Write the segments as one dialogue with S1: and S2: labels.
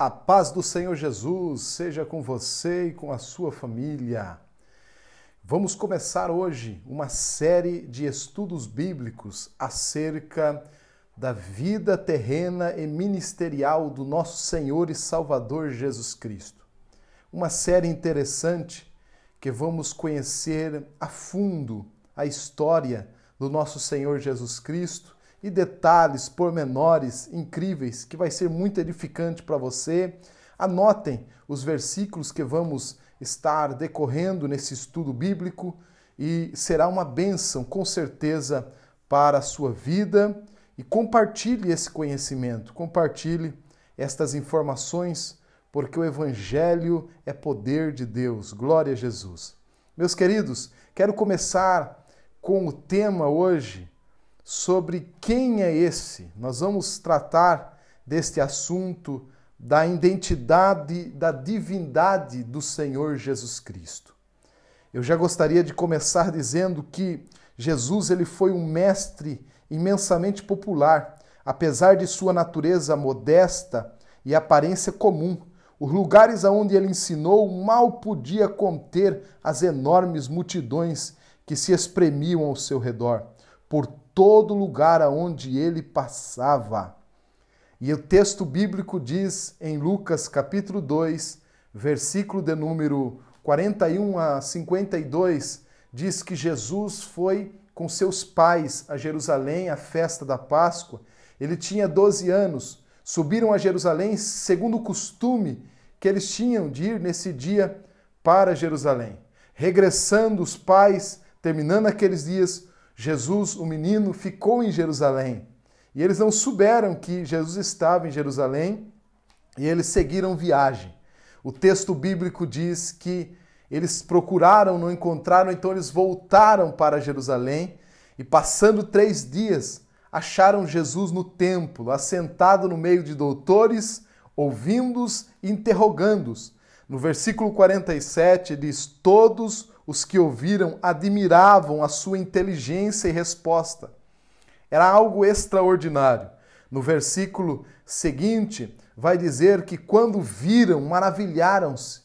S1: A paz do Senhor Jesus seja com você e com a sua família. Vamos começar hoje uma série de estudos bíblicos acerca da vida terrena e ministerial do nosso Senhor e Salvador Jesus Cristo. Uma série interessante que vamos conhecer a fundo a história do nosso Senhor Jesus Cristo e detalhes, pormenores incríveis que vai ser muito edificante para você. Anotem os versículos que vamos estar decorrendo nesse estudo bíblico e será uma bênção, com certeza, para a sua vida. E compartilhe esse conhecimento, compartilhe estas informações, porque o Evangelho é poder de Deus. Glória a Jesus. Meus queridos, quero começar com o tema hoje sobre quem é esse. Nós vamos tratar deste assunto da identidade, da divindade do Senhor Jesus Cristo. Eu já gostaria de começar dizendo que Jesus ele foi um mestre imensamente popular, apesar de sua natureza modesta e aparência comum. Os lugares aonde ele ensinou mal podia conter as enormes multidões que se espremiam ao seu redor. Por todo lugar aonde ele passava. E o texto bíblico diz em Lucas capítulo 2, versículo de número 41 a 52, diz que Jesus foi com seus pais a Jerusalém à festa da Páscoa. Ele tinha 12 anos. Subiram a Jerusalém segundo o costume que eles tinham de ir nesse dia para Jerusalém. Regressando os pais, terminando aqueles dias, Jesus, o menino, ficou em Jerusalém. E eles não souberam que Jesus estava em Jerusalém e eles seguiram viagem. O texto bíblico diz que eles procuraram, não encontraram, então eles voltaram para Jerusalém e, passando três dias, acharam Jesus no templo, assentado no meio de doutores, ouvindo-os e interrogando-os. No versículo 47 diz: Todos os que ouviram admiravam a sua inteligência e resposta. Era algo extraordinário. No versículo seguinte, vai dizer que quando viram, maravilharam-se.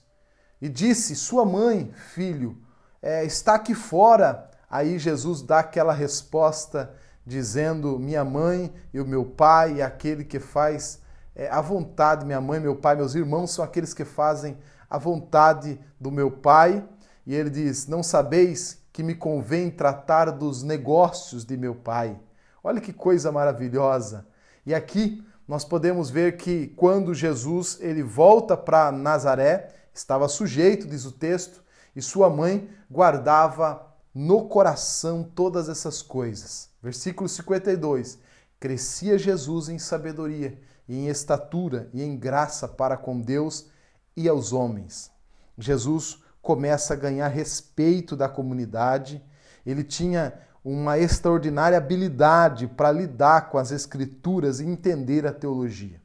S1: E disse: Sua mãe, filho, é, está aqui fora. Aí Jesus dá aquela resposta, dizendo: Minha mãe e o meu pai, e aquele que faz é, a vontade, minha mãe, meu pai, meus irmãos são aqueles que fazem a vontade do meu pai. E ele diz: Não sabeis que me convém tratar dos negócios de meu pai. Olha que coisa maravilhosa. E aqui nós podemos ver que quando Jesus ele volta para Nazaré, estava sujeito, diz o texto, e sua mãe guardava no coração todas essas coisas. Versículo 52. Crescia Jesus em sabedoria, e em estatura e em graça para com Deus e aos homens. Jesus começa a ganhar respeito da comunidade. Ele tinha uma extraordinária habilidade para lidar com as escrituras e entender a teologia.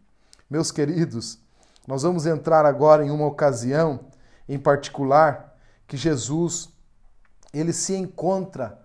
S1: Meus queridos, nós vamos entrar agora em uma ocasião em particular que Jesus ele se encontra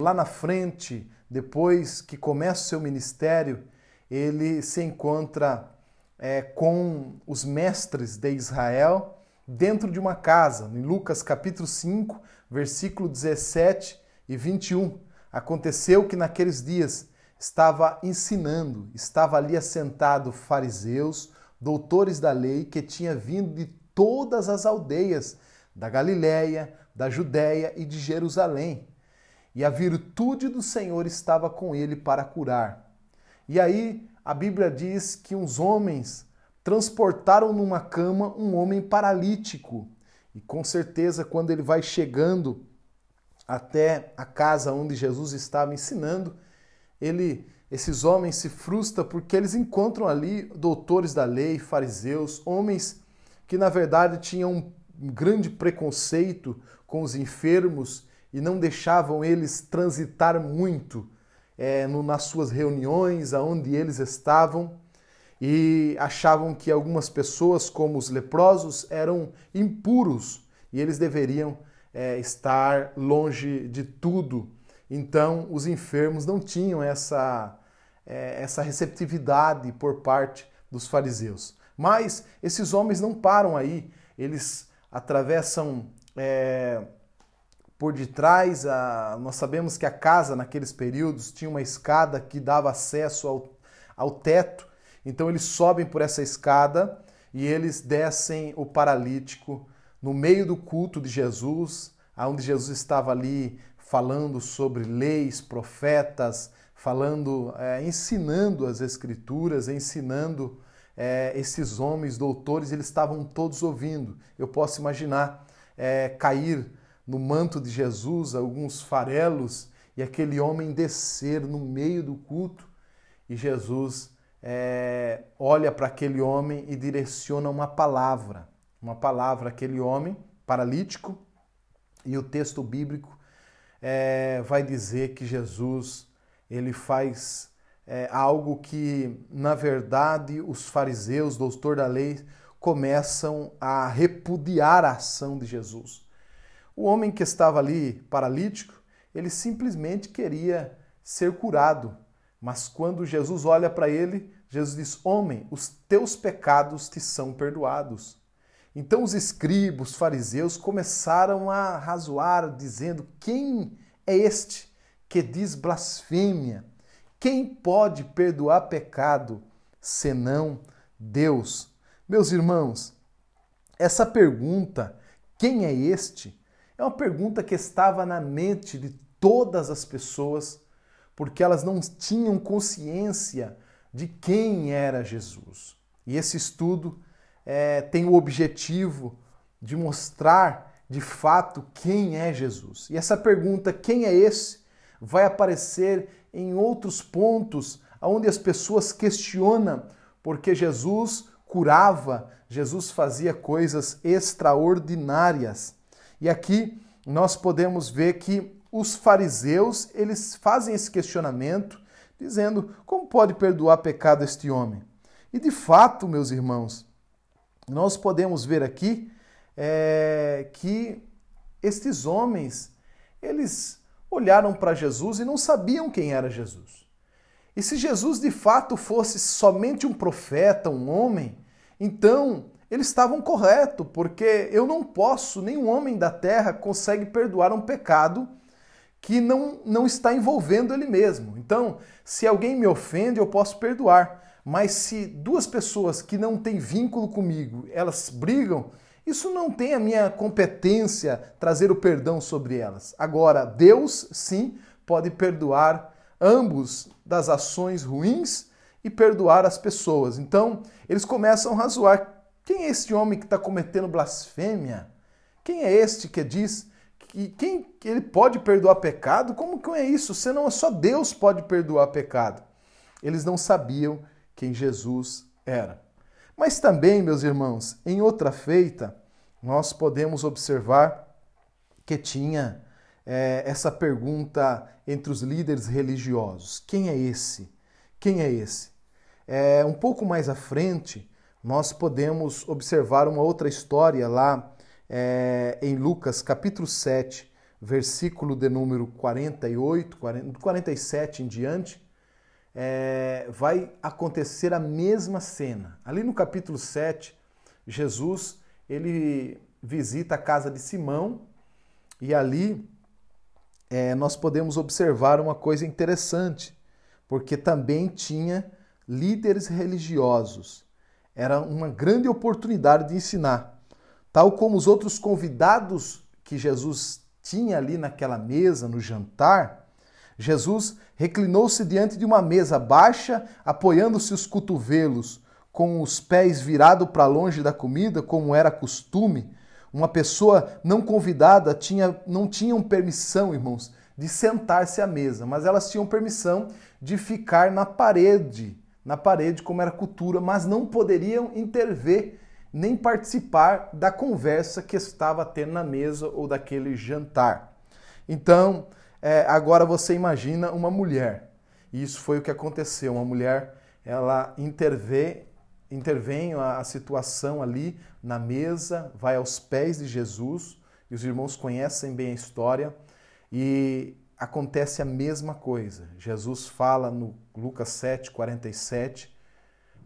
S1: lá na frente, depois que começa o seu ministério, ele se encontra é, com os mestres de Israel dentro de uma casa, em Lucas capítulo 5, versículo 17 e 21. Aconteceu que naqueles dias estava ensinando, estava ali assentado fariseus, doutores da lei, que tinha vindo de todas as aldeias da Galiléia, da Judéia e de Jerusalém. E a virtude do Senhor estava com ele para curar. E aí a Bíblia diz que uns homens transportaram numa cama um homem paralítico. E com certeza, quando ele vai chegando até a casa onde Jesus estava ensinando, ele, esses homens se frustram porque eles encontram ali doutores da lei, fariseus, homens que na verdade tinham um grande preconceito com os enfermos e não deixavam eles transitar muito é, no, nas suas reuniões, aonde eles estavam e achavam que algumas pessoas, como os leprosos, eram impuros e eles deveriam é, estar longe de tudo. Então, os enfermos não tinham essa, é, essa receptividade por parte dos fariseus. Mas esses homens não param aí, eles atravessam é, por detrás. A, nós sabemos que a casa naqueles períodos tinha uma escada que dava acesso ao, ao teto, então eles sobem por essa escada e eles descem o paralítico no meio do culto de Jesus, onde Jesus estava ali falando sobre leis, profetas, falando, é, ensinando as escrituras, ensinando é, esses homens doutores, eles estavam todos ouvindo. Eu posso imaginar é, cair no manto de Jesus alguns farelos e aquele homem descer no meio do culto e Jesus é, olha para aquele homem e direciona uma palavra, uma palavra àquele homem paralítico e o texto bíblico é, vai dizer que Jesus ele faz é, algo que, na verdade, os fariseus, doutor da lei, começam a repudiar a ação de Jesus. O homem que estava ali paralítico, ele simplesmente queria ser curado, mas quando Jesus olha para ele, Jesus diz: Homem, os teus pecados te são perdoados. Então os escribos, os fariseus começaram a razoar, dizendo: Quem é este que diz blasfêmia? Quem pode perdoar pecado senão Deus? Meus irmãos, essa pergunta, quem é este? É uma pergunta que estava na mente de todas as pessoas, porque elas não tinham consciência de quem era Jesus. E esse estudo é, tem o objetivo de mostrar de fato quem é Jesus. E essa pergunta, quem é esse, vai aparecer em outros pontos onde as pessoas questionam porque Jesus curava, Jesus fazia coisas extraordinárias. E aqui nós podemos ver que os fariseus, eles fazem esse questionamento, dizendo: como pode perdoar pecado este homem? E de fato, meus irmãos, nós podemos ver aqui é, que estes homens, eles olharam para Jesus e não sabiam quem era Jesus. E se Jesus de fato fosse somente um profeta, um homem, então eles estavam corretos, porque eu não posso, nenhum homem da terra consegue perdoar um pecado que não, não está envolvendo ele mesmo. Então, se alguém me ofende, eu posso perdoar. Mas se duas pessoas que não têm vínculo comigo, elas brigam, isso não tem a minha competência trazer o perdão sobre elas. Agora, Deus sim pode perdoar ambos das ações ruins e perdoar as pessoas. Então, eles começam a razoar: quem é este homem que está cometendo blasfêmia? Quem é este que diz que quem ele pode perdoar pecado? Como que é isso? Senão só Deus pode perdoar pecado. Eles não sabiam quem Jesus era. Mas também, meus irmãos, em outra feita, nós podemos observar que tinha é, essa pergunta entre os líderes religiosos: quem é esse? Quem é esse? É, um pouco mais à frente, nós podemos observar uma outra história lá é, em Lucas capítulo 7, versículo de número 48, 40, 47 em diante, é, vai acontecer a mesma cena. Ali no capítulo 7, Jesus ele visita a casa de Simão e ali é, nós podemos observar uma coisa interessante, porque também tinha líderes religiosos. Era uma grande oportunidade de ensinar. Tal como os outros convidados que Jesus tinha ali naquela mesa, no jantar, Jesus reclinou-se diante de uma mesa baixa, apoiando-se os cotovelos, com os pés virados para longe da comida, como era costume. Uma pessoa não convidada tinha, não tinham permissão, irmãos, de sentar-se à mesa, mas elas tinham permissão de ficar na parede, na parede como era cultura, mas não poderiam intervir nem participar da conversa que estava tendo na mesa ou daquele jantar. Então, é, agora você imagina uma mulher. E isso foi o que aconteceu. Uma mulher, ela intervém, intervém a, a situação ali na mesa, vai aos pés de Jesus, e os irmãos conhecem bem a história, e acontece a mesma coisa. Jesus fala no Lucas 7, 47,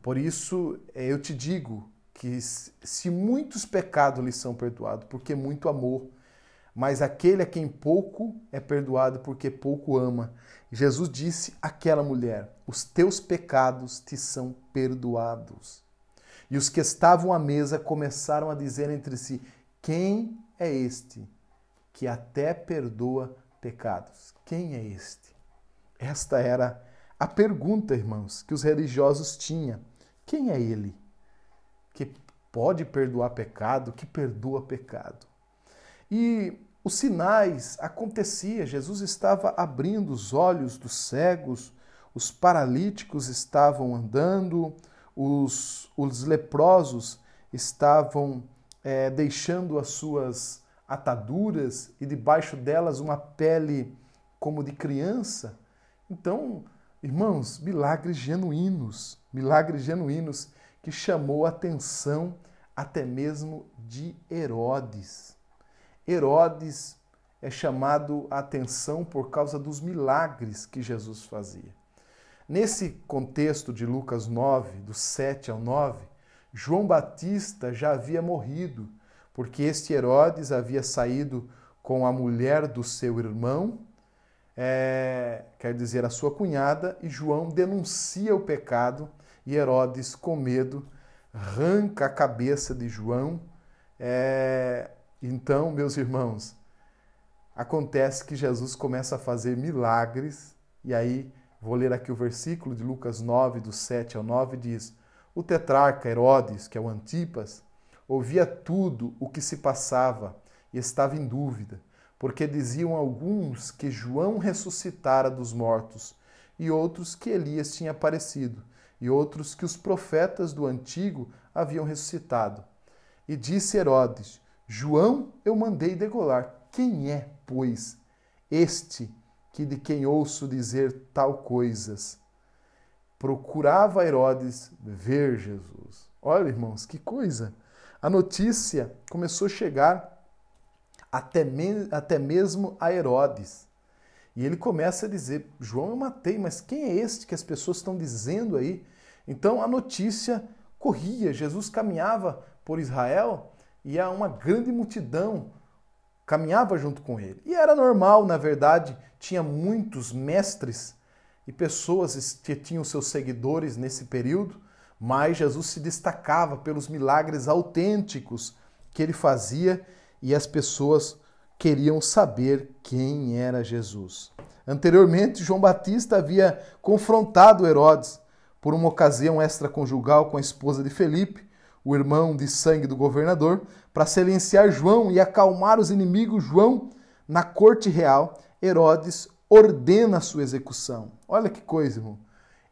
S1: Por isso é, eu te digo que se muitos pecados lhe são perdoados, porque muito amor, mas aquele a quem pouco é perdoado, porque pouco ama. Jesus disse àquela mulher: Os teus pecados te são perdoados. E os que estavam à mesa começaram a dizer entre si: Quem é este que até perdoa pecados? Quem é este? Esta era a pergunta, irmãos, que os religiosos tinham. Quem é ele que pode perdoar pecado, que perdoa pecado? E os sinais aconteciam, Jesus estava abrindo os olhos dos cegos, os paralíticos estavam andando, os, os leprosos estavam é, deixando as suas ataduras e debaixo delas uma pele como de criança. Então, irmãos, milagres genuínos, milagres genuínos que chamou a atenção até mesmo de Herodes. Herodes é chamado a atenção por causa dos milagres que Jesus fazia. Nesse contexto de Lucas 9, do 7 ao 9, João Batista já havia morrido, porque este Herodes havia saído com a mulher do seu irmão, é, quer dizer, a sua cunhada, e João denuncia o pecado, e Herodes, com medo, arranca a cabeça de João. É, então, meus irmãos, acontece que Jesus começa a fazer milagres, e aí Vou ler aqui o versículo de Lucas 9, do 7 ao 9, diz: O tetrarca Herodes, que é o Antipas, ouvia tudo o que se passava e estava em dúvida, porque diziam alguns que João ressuscitara dos mortos, e outros que Elias tinha aparecido, e outros que os profetas do antigo haviam ressuscitado. E disse Herodes: João eu mandei degolar. Quem é, pois, este que de quem ouço dizer tal coisas. Procurava Herodes ver Jesus. Olha, irmãos, que coisa! A notícia começou a chegar até, me, até mesmo a Herodes. E ele começa a dizer: João eu matei, mas quem é este que as pessoas estão dizendo aí? Então a notícia corria. Jesus caminhava por Israel e uma grande multidão caminhava junto com ele. E era normal, na verdade, tinha muitos mestres e pessoas que tinham seus seguidores nesse período, mas Jesus se destacava pelos milagres autênticos que ele fazia e as pessoas queriam saber quem era Jesus. Anteriormente, João Batista havia confrontado Herodes por uma ocasião extraconjugal com a esposa de Felipe, o irmão de sangue do governador, para silenciar João e acalmar os inimigos, João, na corte real, Herodes ordena a sua execução. Olha que coisa, irmão.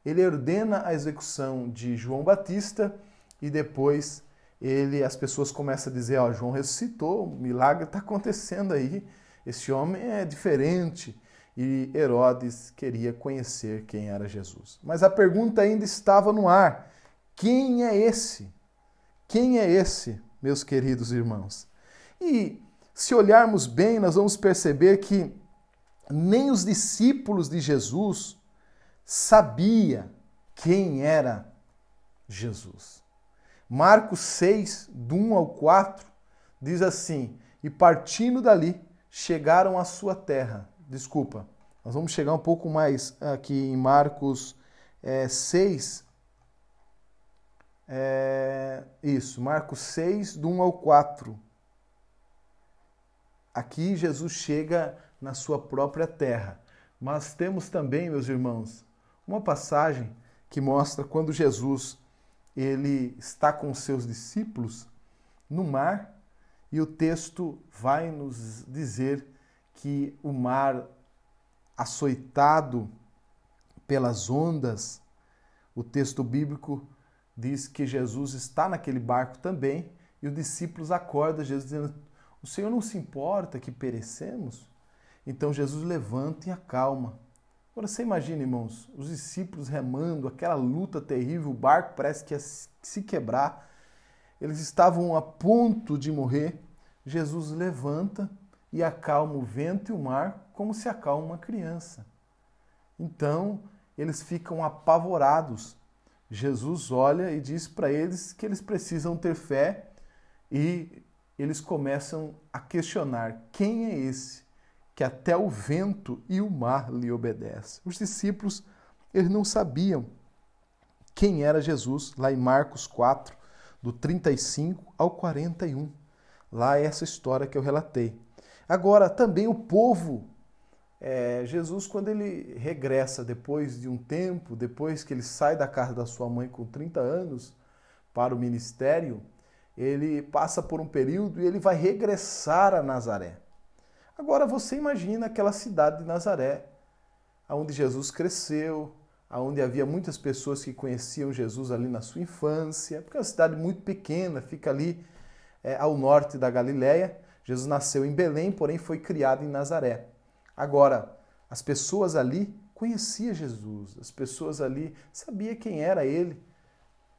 S1: Ele ordena a execução de João Batista e depois ele, as pessoas começam a dizer: Ó, João ressuscitou, o milagre está acontecendo aí, esse homem é diferente. E Herodes queria conhecer quem era Jesus. Mas a pergunta ainda estava no ar: quem é esse? Quem é esse, meus queridos irmãos? E se olharmos bem, nós vamos perceber que nem os discípulos de Jesus sabia quem era Jesus. Marcos 6, do 1 ao 4, diz assim: E partindo dali, chegaram à sua terra. Desculpa, nós vamos chegar um pouco mais aqui em Marcos é, 6, é, isso, Marcos 6, do 1 ao 4. Aqui Jesus chega na sua própria terra. Mas temos também, meus irmãos, uma passagem que mostra quando Jesus ele está com seus discípulos no mar e o texto vai nos dizer que o mar açoitado pelas ondas, o texto bíblico diz que Jesus está naquele barco também e os discípulos acordam Jesus dizendo: O Senhor não se importa que perecemos? Então Jesus levanta e acalma. Agora você imagina, irmãos, os discípulos remando, aquela luta terrível, o barco parece que ia se quebrar. Eles estavam a ponto de morrer. Jesus levanta e acalma o vento e o mar como se acalma uma criança. Então, eles ficam apavorados Jesus olha e diz para eles que eles precisam ter fé e eles começam a questionar quem é esse que até o vento e o mar lhe obedecem. Os discípulos eles não sabiam quem era Jesus, lá em Marcos 4, do 35 ao 41. Lá é essa história que eu relatei. Agora, também o povo, é, Jesus, quando ele regressa depois de um tempo, depois que ele sai da casa da sua mãe com 30 anos para o ministério, ele passa por um período e ele vai regressar a Nazaré. Agora você imagina aquela cidade de Nazaré, onde Jesus cresceu, onde havia muitas pessoas que conheciam Jesus ali na sua infância, porque é uma cidade muito pequena, fica ali é, ao norte da Galiléia. Jesus nasceu em Belém, porém foi criado em Nazaré. Agora, as pessoas ali conheciam Jesus, as pessoas ali sabiam quem era ele.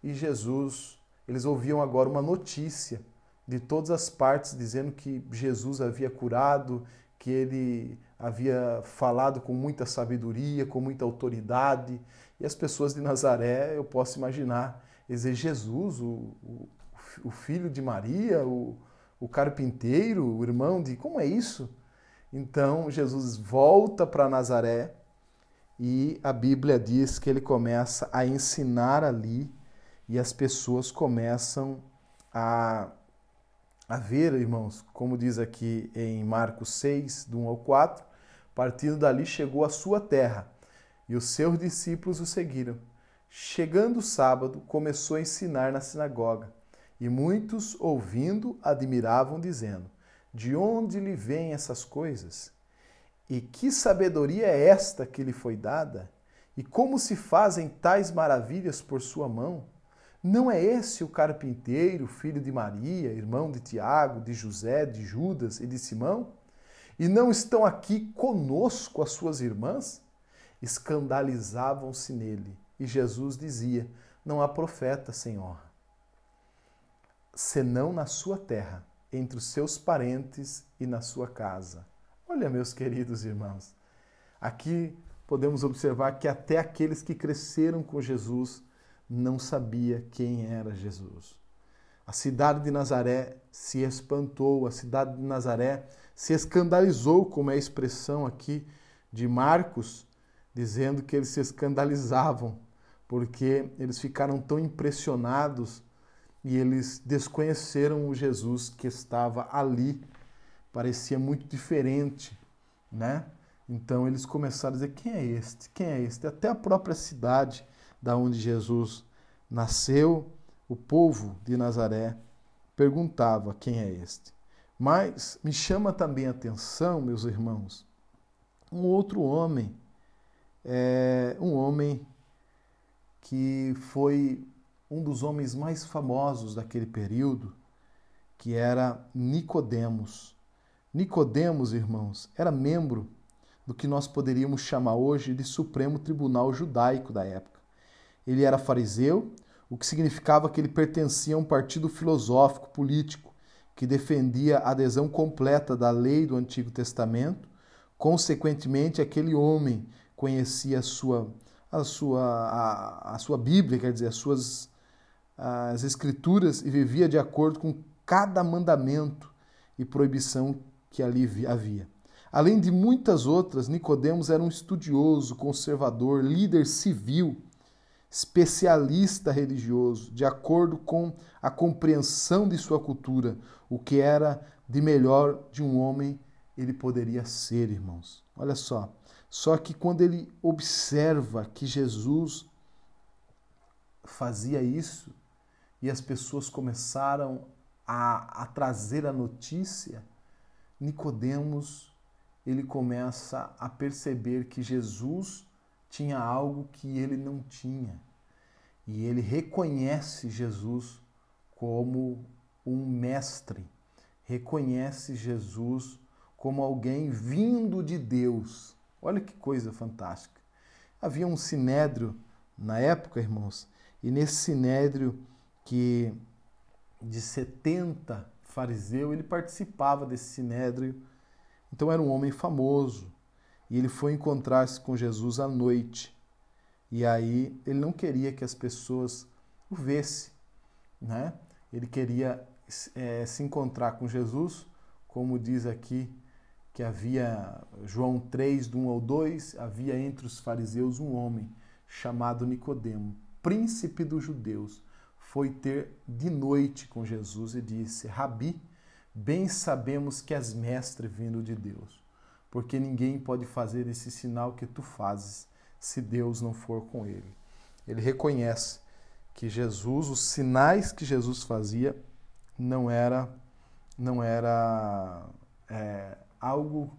S1: E Jesus, eles ouviam agora uma notícia de todas as partes dizendo que Jesus havia curado, que ele havia falado com muita sabedoria, com muita autoridade. E as pessoas de Nazaré, eu posso imaginar, dizer Jesus, o, o, o filho de Maria, o, o carpinteiro, o irmão de. Como é isso? Então Jesus volta para Nazaré e a Bíblia diz que ele começa a ensinar ali e as pessoas começam a, a ver, irmãos, como diz aqui em Marcos 6, do 1 ao 4, partindo dali chegou à sua terra e os seus discípulos o seguiram. Chegando o sábado, começou a ensinar na sinagoga e muitos, ouvindo, admiravam, dizendo: De onde lhe vêm essas coisas? E que sabedoria é esta que lhe foi dada? E como se fazem tais maravilhas por sua mão? Não é esse o carpinteiro, filho de Maria, irmão de Tiago, de José, de Judas e de Simão? E não estão aqui conosco as suas irmãs? Escandalizavam-se nele. E Jesus dizia: Não há profeta, Senhor senão na sua terra, entre os seus parentes e na sua casa. Olha, meus queridos irmãos, aqui podemos observar que até aqueles que cresceram com Jesus não sabia quem era Jesus. A cidade de Nazaré se espantou, a cidade de Nazaré se escandalizou, como é a expressão aqui de Marcos, dizendo que eles se escandalizavam, porque eles ficaram tão impressionados e eles desconheceram o Jesus que estava ali. Parecia muito diferente, né? Então eles começaram a dizer: quem é este? Quem é este? Até a própria cidade da onde Jesus nasceu, o povo de Nazaré perguntava: quem é este? Mas me chama também a atenção, meus irmãos, um outro homem, é, um homem que foi um dos homens mais famosos daquele período, que era Nicodemos. Nicodemos, irmãos, era membro do que nós poderíamos chamar hoje de Supremo Tribunal Judaico da época. Ele era fariseu, o que significava que ele pertencia a um partido filosófico político que defendia a adesão completa da lei do Antigo Testamento. Consequentemente, aquele homem conhecia a sua a sua a, a sua Bíblia, quer dizer, as suas as Escrituras e vivia de acordo com cada mandamento e proibição que ali havia. Além de muitas outras, Nicodemos era um estudioso, conservador, líder civil, especialista religioso, de acordo com a compreensão de sua cultura, o que era de melhor de um homem ele poderia ser, irmãos. Olha só. Só que quando ele observa que Jesus fazia isso, e as pessoas começaram a, a trazer a notícia, Nicodemos ele começa a perceber que Jesus tinha algo que ele não tinha. E ele reconhece Jesus como um mestre, reconhece Jesus como alguém vindo de Deus. Olha que coisa fantástica. Havia um sinédrio na época, irmãos, e nesse sinédrio que de 70 fariseu, ele participava desse sinédrio. Então era um homem famoso. E ele foi encontrar-se com Jesus à noite. E aí ele não queria que as pessoas o vissem, né? Ele queria é, se encontrar com Jesus, como diz aqui que havia, João 3, do 1 ao 2, havia entre os fariseus um homem chamado Nicodemo, príncipe dos judeus, foi ter de noite com Jesus e disse: Rabi, bem sabemos que és mestre vindo de Deus, porque ninguém pode fazer esse sinal que tu fazes se Deus não for com ele. Ele reconhece que Jesus, os sinais que Jesus fazia, não era, não era é, algo,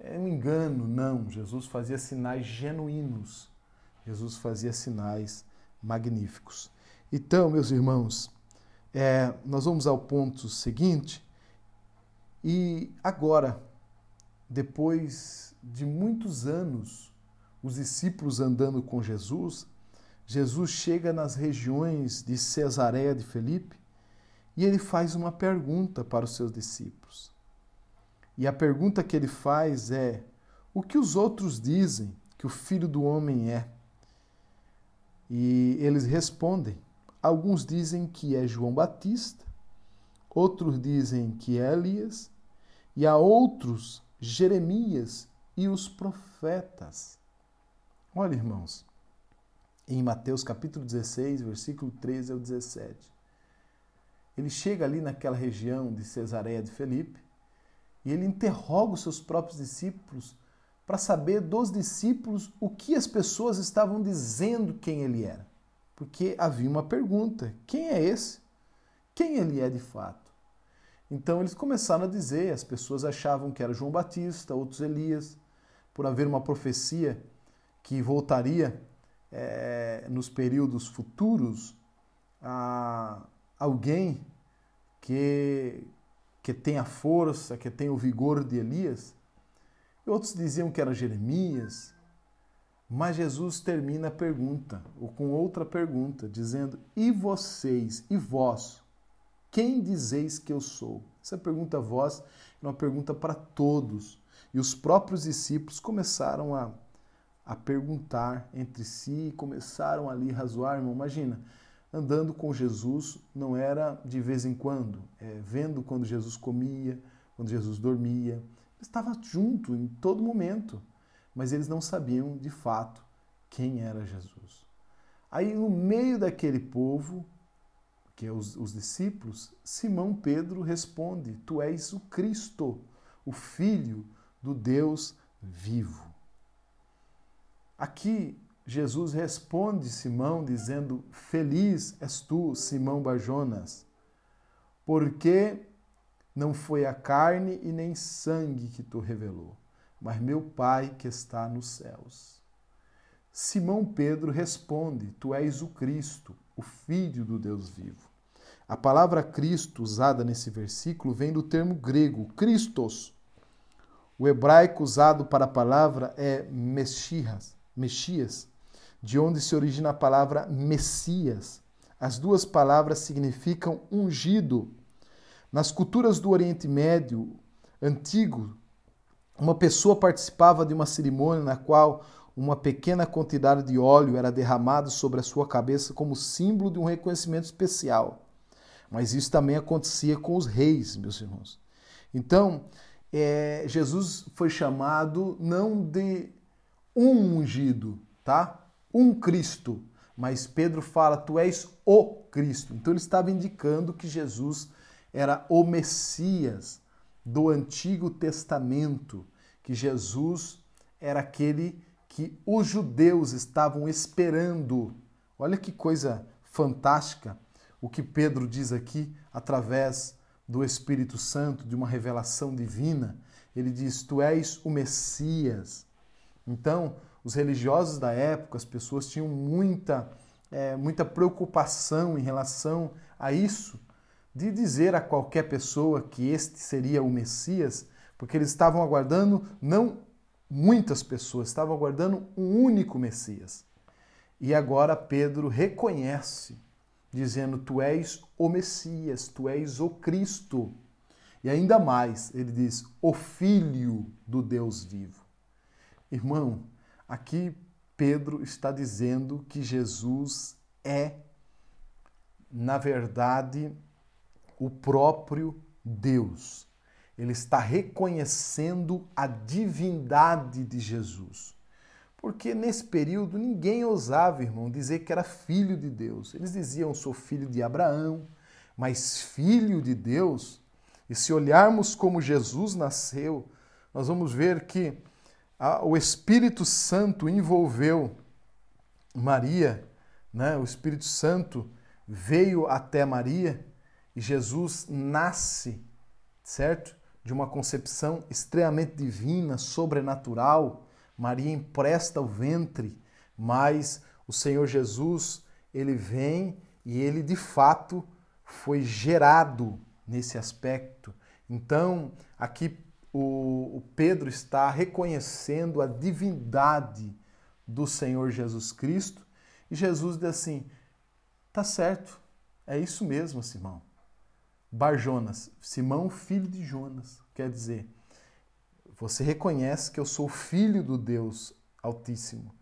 S1: é um engano, não. Jesus fazia sinais genuínos. Jesus fazia sinais magníficos. Então, meus irmãos, é, nós vamos ao ponto seguinte. E agora, depois de muitos anos, os discípulos andando com Jesus, Jesus chega nas regiões de Cesareia de Felipe e ele faz uma pergunta para os seus discípulos. E a pergunta que ele faz é: O que os outros dizem que o filho do homem é? E eles respondem: Alguns dizem que é João Batista, outros dizem que é Elias, e há outros Jeremias e os profetas. Olha, irmãos, em Mateus capítulo 16, versículo 13 ao 17. Ele chega ali naquela região de Cesareia de Felipe e ele interroga os seus próprios discípulos para saber dos discípulos o que as pessoas estavam dizendo quem ele era. Porque havia uma pergunta: quem é esse? Quem ele é de fato? Então eles começaram a dizer, as pessoas achavam que era João Batista, outros Elias, por haver uma profecia que voltaria é, nos períodos futuros a alguém que, que tem a força, que tem o vigor de Elias. E outros diziam que era Jeremias. Mas Jesus termina a pergunta, ou com outra pergunta, dizendo: E vocês, e vós, quem dizeis que eu sou? Essa pergunta a vós é uma pergunta para todos. E os próprios discípulos começaram a, a perguntar entre si começaram ali a razoar, irmão. Imagina, andando com Jesus não era de vez em quando, é, vendo quando Jesus comia, quando Jesus dormia. Estava junto em todo momento, mas eles não sabiam de fato quem era Jesus. Aí, no meio daquele povo, que é os, os discípulos, Simão Pedro responde: Tu és o Cristo, o Filho do Deus vivo. Aqui Jesus responde Simão dizendo: Feliz és tu, Simão Barjonas, porque não foi a carne e nem sangue que tu revelou, mas meu Pai que está nos céus. Simão Pedro responde: Tu és o Cristo, o Filho do Deus vivo. A palavra Cristo usada nesse versículo vem do termo grego Christos. O hebraico usado para a palavra é Mexias, Mexias de onde se origina a palavra Messias. As duas palavras significam ungido. Nas culturas do Oriente Médio antigo, uma pessoa participava de uma cerimônia na qual uma pequena quantidade de óleo era derramado sobre a sua cabeça como símbolo de um reconhecimento especial. Mas isso também acontecia com os reis, meus irmãos. Então, é, Jesus foi chamado não de um ungido, tá? um Cristo, mas Pedro fala: Tu és o Cristo. Então ele estava indicando que Jesus era o Messias do Antigo Testamento, que Jesus era aquele que os judeus estavam esperando. Olha que coisa fantástica o que Pedro diz aqui através do Espírito Santo, de uma revelação divina. Ele diz: Tu és o Messias. Então, os religiosos da época, as pessoas tinham muita, é, muita preocupação em relação a isso, de dizer a qualquer pessoa que este seria o Messias, porque eles estavam aguardando não muitas pessoas, estavam aguardando um único Messias. E agora Pedro reconhece, dizendo: Tu és o Messias, tu és o Cristo. E ainda mais, ele diz: O Filho do Deus vivo. Irmão, Aqui Pedro está dizendo que Jesus é, na verdade, o próprio Deus. Ele está reconhecendo a divindade de Jesus. Porque nesse período ninguém ousava, irmão, dizer que era filho de Deus. Eles diziam, sou filho de Abraão, mas filho de Deus. E se olharmos como Jesus nasceu, nós vamos ver que o Espírito Santo envolveu Maria, né? o Espírito Santo veio até Maria e Jesus nasce, certo? De uma concepção extremamente divina, sobrenatural. Maria empresta o ventre, mas o Senhor Jesus, ele vem e ele de fato foi gerado nesse aspecto. Então, aqui o, o Pedro está reconhecendo a divindade do Senhor Jesus Cristo e Jesus diz assim: tá certo, é isso mesmo, Simão. Bar Jonas, Simão, filho de Jonas, quer dizer, você reconhece que eu sou filho do Deus Altíssimo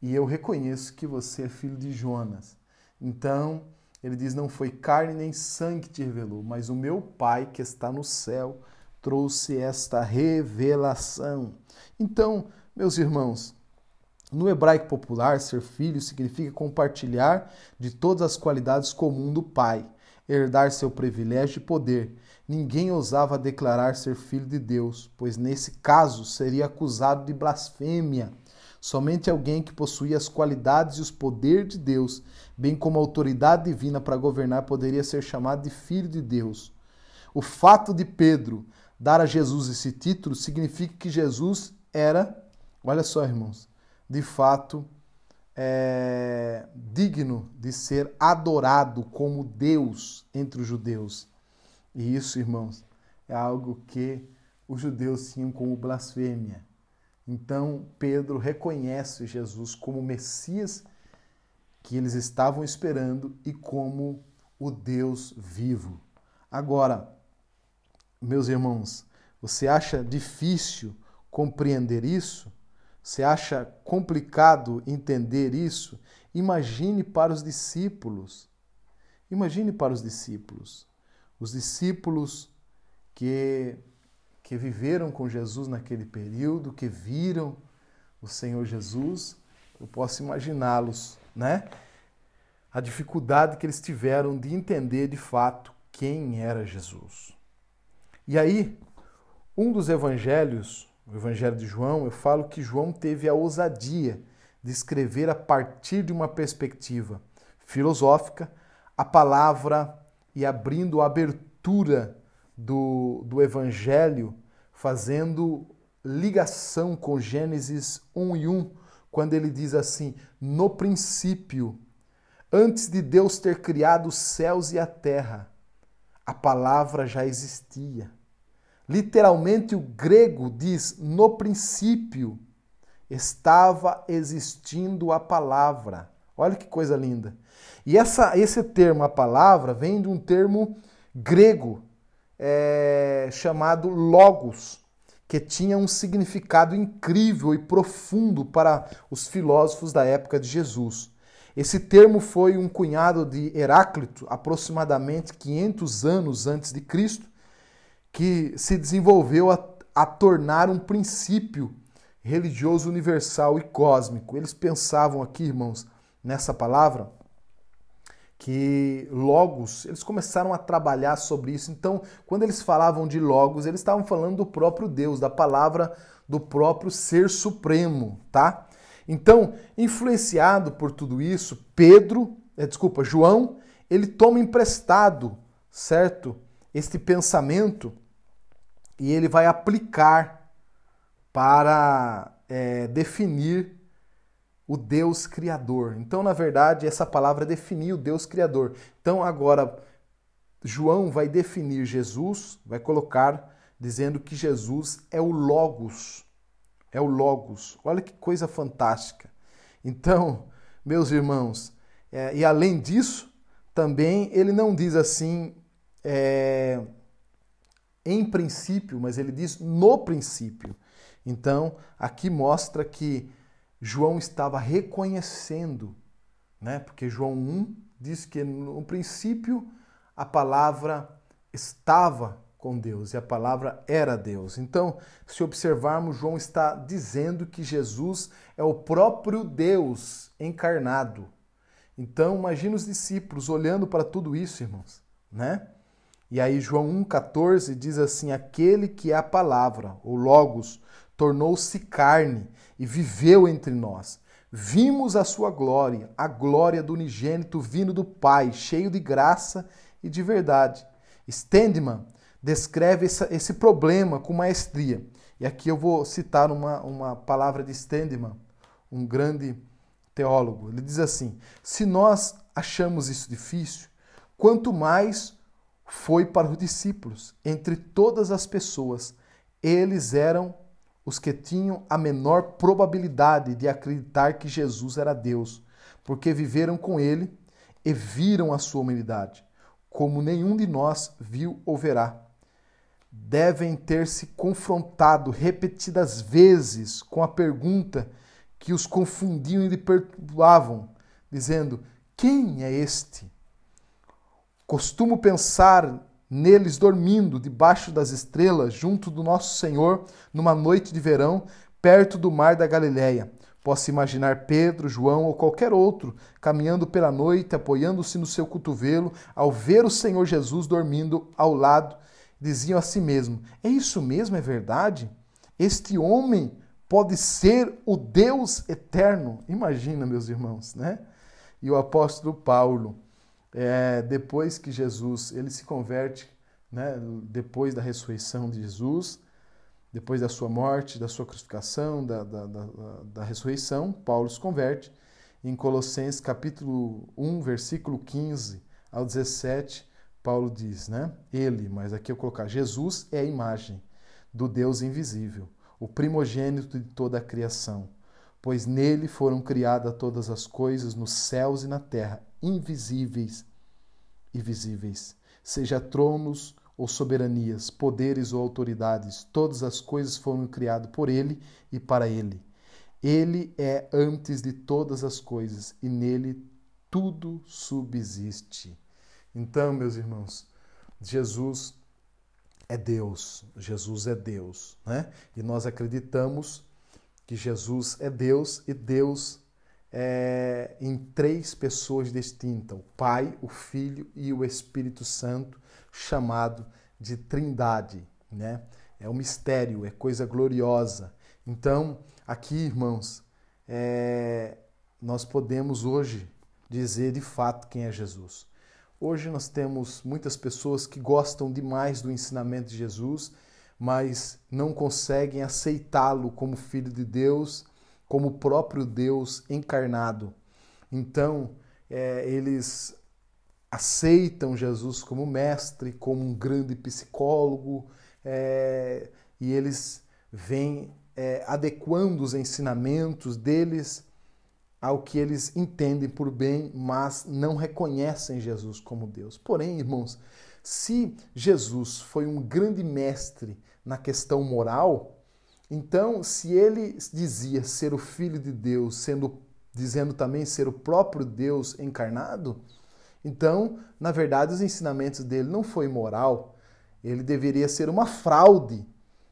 S1: e eu reconheço que você é filho de Jonas. Então, ele diz: Não foi carne nem sangue que te revelou, mas o meu Pai que está no céu trouxe esta revelação. Então, meus irmãos, no hebraico popular, ser filho significa compartilhar de todas as qualidades comuns do pai, herdar seu privilégio e poder. Ninguém ousava declarar ser filho de Deus, pois nesse caso seria acusado de blasfêmia. Somente alguém que possuía as qualidades e os poderes de Deus, bem como a autoridade divina para governar, poderia ser chamado de filho de Deus. O fato de Pedro dar a Jesus esse título significa que Jesus era, olha só, irmãos, de fato é, digno de ser adorado como Deus entre os judeus. E isso, irmãos, é algo que os judeus tinham como blasfêmia. Então, Pedro reconhece Jesus como Messias que eles estavam esperando e como o Deus vivo. Agora, meus irmãos, você acha difícil compreender isso? Você acha complicado entender isso? Imagine para os discípulos. Imagine para os discípulos. Os discípulos que, que viveram com Jesus naquele período, que viram o Senhor Jesus, eu posso imaginá-los, né? A dificuldade que eles tiveram de entender de fato quem era Jesus. E aí, um dos evangelhos, o evangelho de João, eu falo que João teve a ousadia de escrever a partir de uma perspectiva filosófica a palavra e abrindo a abertura do, do evangelho, fazendo ligação com Gênesis 1 e 1, quando ele diz assim: No princípio, antes de Deus ter criado os céus e a terra, a palavra já existia. Literalmente, o grego diz: no princípio estava existindo a palavra. Olha que coisa linda. E essa, esse termo, a palavra, vem de um termo grego é, chamado logos, que tinha um significado incrível e profundo para os filósofos da época de Jesus. Esse termo foi um cunhado de Heráclito, aproximadamente 500 anos antes de Cristo, que se desenvolveu a, a tornar um princípio religioso universal e cósmico. Eles pensavam aqui, irmãos, nessa palavra, que logos, eles começaram a trabalhar sobre isso. Então, quando eles falavam de logos, eles estavam falando do próprio Deus, da palavra do próprio ser supremo, tá? Então, influenciado por tudo isso, Pedro, é, desculpa, João, ele toma emprestado, certo? Este pensamento e ele vai aplicar para é, definir o Deus Criador. Então, na verdade, essa palavra definir o Deus Criador. Então, agora, João vai definir Jesus, vai colocar dizendo que Jesus é o Logos. É o Logos. Olha que coisa fantástica. Então, meus irmãos, é, e além disso, também ele não diz assim. É, em princípio, mas ele diz no princípio. Então, aqui mostra que João estava reconhecendo, né? Porque João 1 diz que no princípio a palavra estava com Deus e a palavra era Deus. Então, se observarmos, João está dizendo que Jesus é o próprio Deus encarnado. Então, imagine os discípulos olhando para tudo isso, irmãos, né? E aí João 1,14 diz assim: aquele que é a palavra, o Logos, tornou-se carne e viveu entre nós. Vimos a sua glória, a glória do unigênito vindo do Pai, cheio de graça e de verdade. Stendman descreve esse problema com maestria. E aqui eu vou citar uma, uma palavra de Stendman, um grande teólogo. Ele diz assim: se nós achamos isso difícil, quanto mais foi para os discípulos. Entre todas as pessoas, eles eram os que tinham a menor probabilidade de acreditar que Jesus era Deus, porque viveram com ele e viram a sua humanidade, como nenhum de nós viu ou verá. Devem ter se confrontado repetidas vezes com a pergunta que os confundiam e lhe perturbavam, dizendo: Quem é este? Costumo pensar neles dormindo debaixo das estrelas, junto do nosso Senhor, numa noite de verão, perto do mar da Galileia. Posso imaginar Pedro, João ou qualquer outro caminhando pela noite, apoiando-se no seu cotovelo, ao ver o Senhor Jesus dormindo ao lado, diziam a si mesmo: É isso mesmo, é verdade? Este homem pode ser o Deus eterno. Imagina, meus irmãos, né? E o apóstolo Paulo é, depois que Jesus ele se converte, né, depois da ressurreição de Jesus, depois da sua morte, da sua crucificação, da, da, da, da ressurreição, Paulo se converte. Em Colossenses capítulo 1, versículo 15 ao 17, Paulo diz, né? Ele, mas aqui eu colocar, Jesus é a imagem do Deus invisível, o primogênito de toda a criação, pois nele foram criadas todas as coisas nos céus e na terra, invisíveis e visíveis, seja tronos ou soberanias, poderes ou autoridades, todas as coisas foram criadas por ele e para ele. Ele é antes de todas as coisas e nele tudo subsiste. Então, meus irmãos, Jesus é Deus, Jesus é Deus, né? E nós acreditamos que Jesus é Deus e Deus é, em três pessoas distintas: o Pai, o Filho e o Espírito Santo, chamado de Trindade. Né? É um mistério, é coisa gloriosa. Então, aqui, irmãos, é, nós podemos hoje dizer de fato quem é Jesus. Hoje nós temos muitas pessoas que gostam demais do ensinamento de Jesus, mas não conseguem aceitá-lo como filho de Deus como o próprio Deus encarnado. Então, é, eles aceitam Jesus como mestre, como um grande psicólogo, é, e eles vêm é, adequando os ensinamentos deles ao que eles entendem por bem, mas não reconhecem Jesus como Deus. Porém, irmãos, se Jesus foi um grande mestre na questão moral, então, se ele dizia ser o filho de Deus, sendo dizendo também ser o próprio Deus encarnado, então, na verdade, os ensinamentos dele não foi moral, ele deveria ser uma fraude.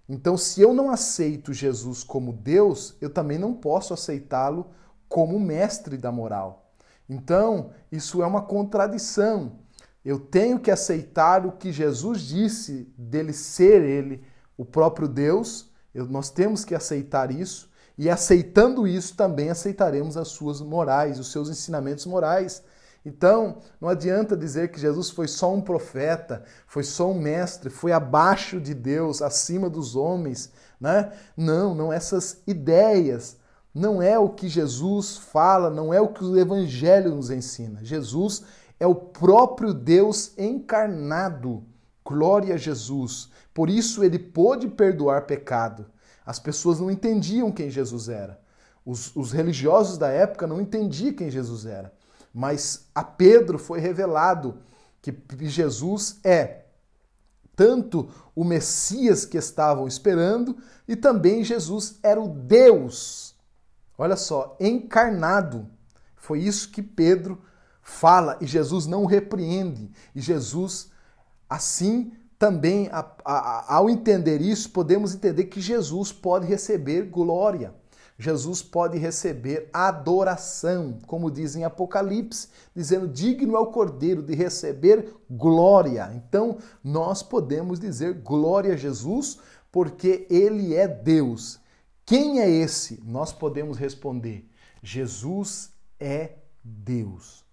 S1: Então, se eu não aceito Jesus como Deus, eu também não posso aceitá-lo como mestre da moral. Então, isso é uma contradição. Eu tenho que aceitar o que Jesus disse dele ser ele, o próprio Deus, nós temos que aceitar isso e aceitando isso também aceitaremos as suas morais, os seus ensinamentos morais. Então, não adianta dizer que Jesus foi só um profeta, foi só um mestre, foi abaixo de Deus, acima dos homens, né? Não, não essas ideias. Não é o que Jesus fala, não é o que o evangelho nos ensina. Jesus é o próprio Deus encarnado. Glória a Jesus. Por isso ele pôde perdoar pecado. As pessoas não entendiam quem Jesus era. Os, os religiosos da época não entendiam quem Jesus era. Mas a Pedro foi revelado que Jesus é tanto o Messias que estavam esperando e também Jesus era o Deus. Olha só, encarnado. Foi isso que Pedro fala e Jesus não repreende. E Jesus, assim, também, a, a, ao entender isso, podemos entender que Jesus pode receber glória. Jesus pode receber adoração, como diz em Apocalipse, dizendo: digno é o Cordeiro de receber glória. Então, nós podemos dizer glória a Jesus, porque ele é Deus. Quem é esse? Nós podemos responder: Jesus é Deus.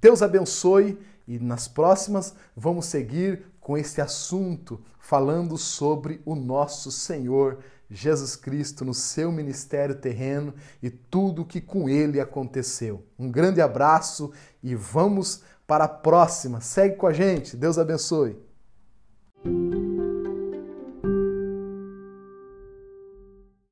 S1: Deus abençoe e nas próximas vamos seguir com este assunto falando sobre o nosso Senhor Jesus Cristo no seu ministério terreno e tudo o que com ele aconteceu. Um grande abraço e vamos para a próxima. Segue com a gente. Deus abençoe.